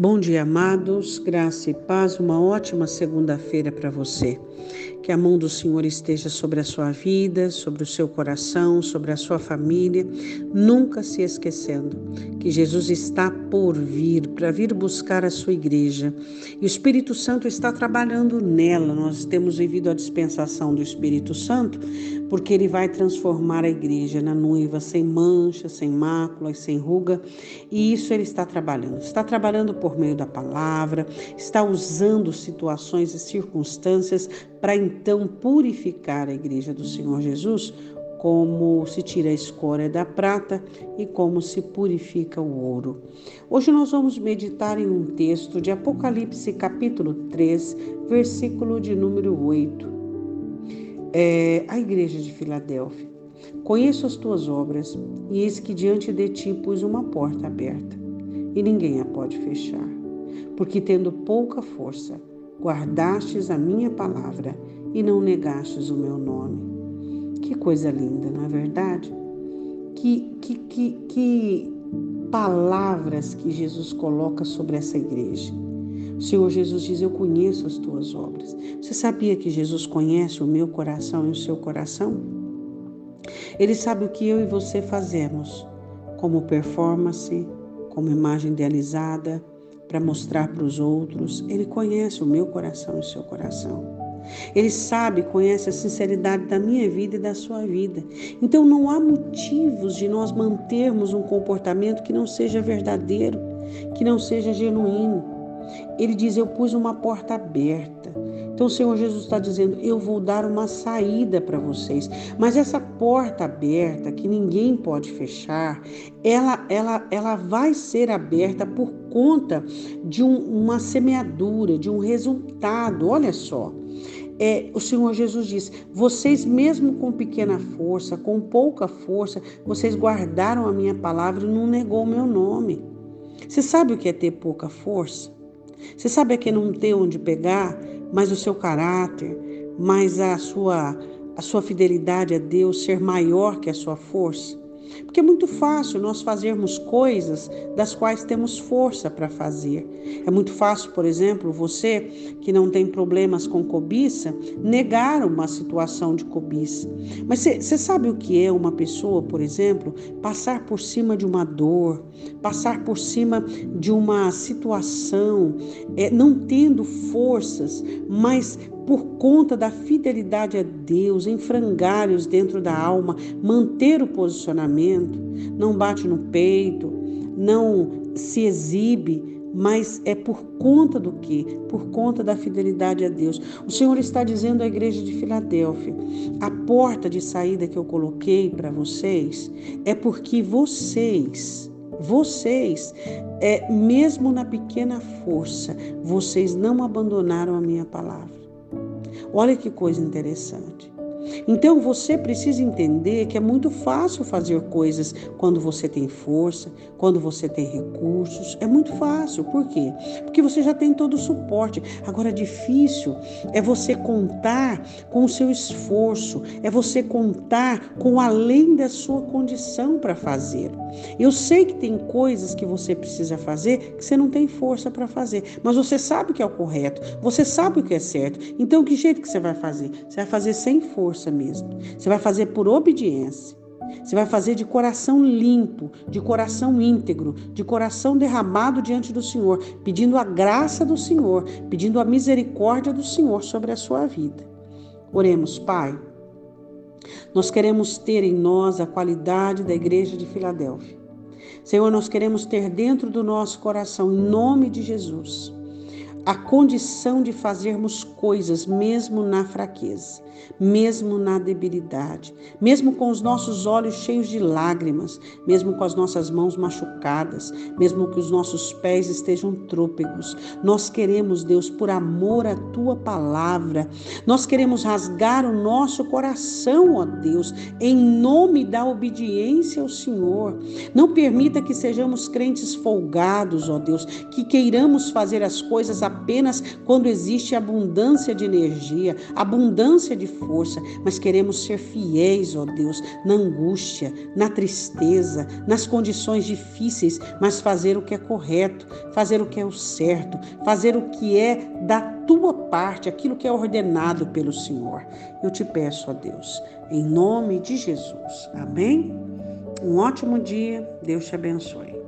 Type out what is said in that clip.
Bom dia, amados, graça e paz, uma ótima segunda-feira para você. Que a mão do Senhor esteja sobre a sua vida, sobre o seu coração, sobre a sua família, nunca se esquecendo que Jesus está por vir, para vir buscar a sua igreja. E o Espírito Santo está trabalhando nela. Nós temos vivido a dispensação do Espírito Santo, porque ele vai transformar a igreja na noiva sem mancha, sem máculas, sem ruga, e isso ele está trabalhando. Está trabalhando por meio da palavra, está usando situações e circunstâncias para então purificar a igreja do Senhor Jesus, como se tira a escória da prata e como se purifica o ouro. Hoje nós vamos meditar em um texto de Apocalipse, capítulo 3, versículo de número 8. É, a igreja de Filadélfia. Conheço as tuas obras, e eis que diante de ti pus uma porta aberta, e ninguém a pode fechar. Porque tendo pouca força, guardastes a minha palavra e não negastes o meu nome. Que coisa linda, não é verdade? Que, que, que, que palavras que Jesus coloca sobre essa igreja. O Senhor Jesus diz: Eu conheço as tuas obras. Você sabia que Jesus conhece o meu coração e o seu coração? Ele sabe o que eu e você fazemos, como performance, como imagem idealizada, para mostrar para os outros. Ele conhece o meu coração e o seu coração. Ele sabe, conhece a sinceridade da minha vida e da sua vida. Então não há motivos de nós mantermos um comportamento que não seja verdadeiro, que não seja genuíno. Ele diz: Eu pus uma porta aberta. Então o Senhor Jesus está dizendo: Eu vou dar uma saída para vocês. Mas essa porta aberta, que ninguém pode fechar, ela, ela, ela vai ser aberta por conta de um, uma semeadura, de um resultado. Olha só. É, o Senhor Jesus diz: vocês, mesmo com pequena força, com pouca força, vocês guardaram a minha palavra e não negou o meu nome. Você sabe o que é ter pouca força? Você sabe o que é não ter onde pegar? Mas o seu caráter, mas a sua, a sua fidelidade a Deus ser maior que a sua força. Porque é muito fácil nós fazermos coisas das quais temos força para fazer. É muito fácil, por exemplo, você que não tem problemas com cobiça, negar uma situação de cobiça. Mas você sabe o que é uma pessoa, por exemplo, passar por cima de uma dor, passar por cima de uma situação, é, não tendo forças, mas por conta da fidelidade a Deus, em frangalhos dentro da alma, manter o posicionamento, não bate no peito, não se exibe, mas é por conta do quê? Por conta da fidelidade a Deus. O Senhor está dizendo à igreja de Filadélfia: a porta de saída que eu coloquei para vocês é porque vocês, vocês, é, mesmo na pequena força, vocês não abandonaram a minha palavra. Olha que coisa interessante. Então você precisa entender que é muito fácil fazer coisas quando você tem força, quando você tem recursos. É muito fácil. Por quê? Porque você já tem todo o suporte. Agora, difícil é você contar com o seu esforço, é você contar com além da sua condição para fazer. Eu sei que tem coisas que você precisa fazer que você não tem força para fazer, mas você sabe o que é o correto, você sabe o que é certo. Então, que jeito que você vai fazer? Você vai fazer sem força mesmo. Você vai fazer por obediência. Você vai fazer de coração limpo, de coração íntegro, de coração derramado diante do Senhor, pedindo a graça do Senhor, pedindo a misericórdia do Senhor sobre a sua vida. Oremos, Pai. Nós queremos ter em nós a qualidade da igreja de Filadélfia. Senhor, nós queremos ter dentro do nosso coração, em nome de Jesus, a condição de fazermos coisas mesmo na fraqueza, mesmo na debilidade, mesmo com os nossos olhos cheios de lágrimas, mesmo com as nossas mãos machucadas, mesmo que os nossos pés estejam trôpegos. Nós queremos, Deus, por amor à tua palavra, nós queremos rasgar o nosso coração, ó Deus, em nome da obediência ao Senhor. Não permita que sejamos crentes folgados, ó Deus, que queiramos fazer as coisas a apenas quando existe abundância de energia, abundância de força, mas queremos ser fiéis, ó Deus, na angústia, na tristeza, nas condições difíceis, mas fazer o que é correto, fazer o que é o certo, fazer o que é da tua parte, aquilo que é ordenado pelo Senhor. Eu te peço, ó Deus, em nome de Jesus. Amém? Um ótimo dia. Deus te abençoe.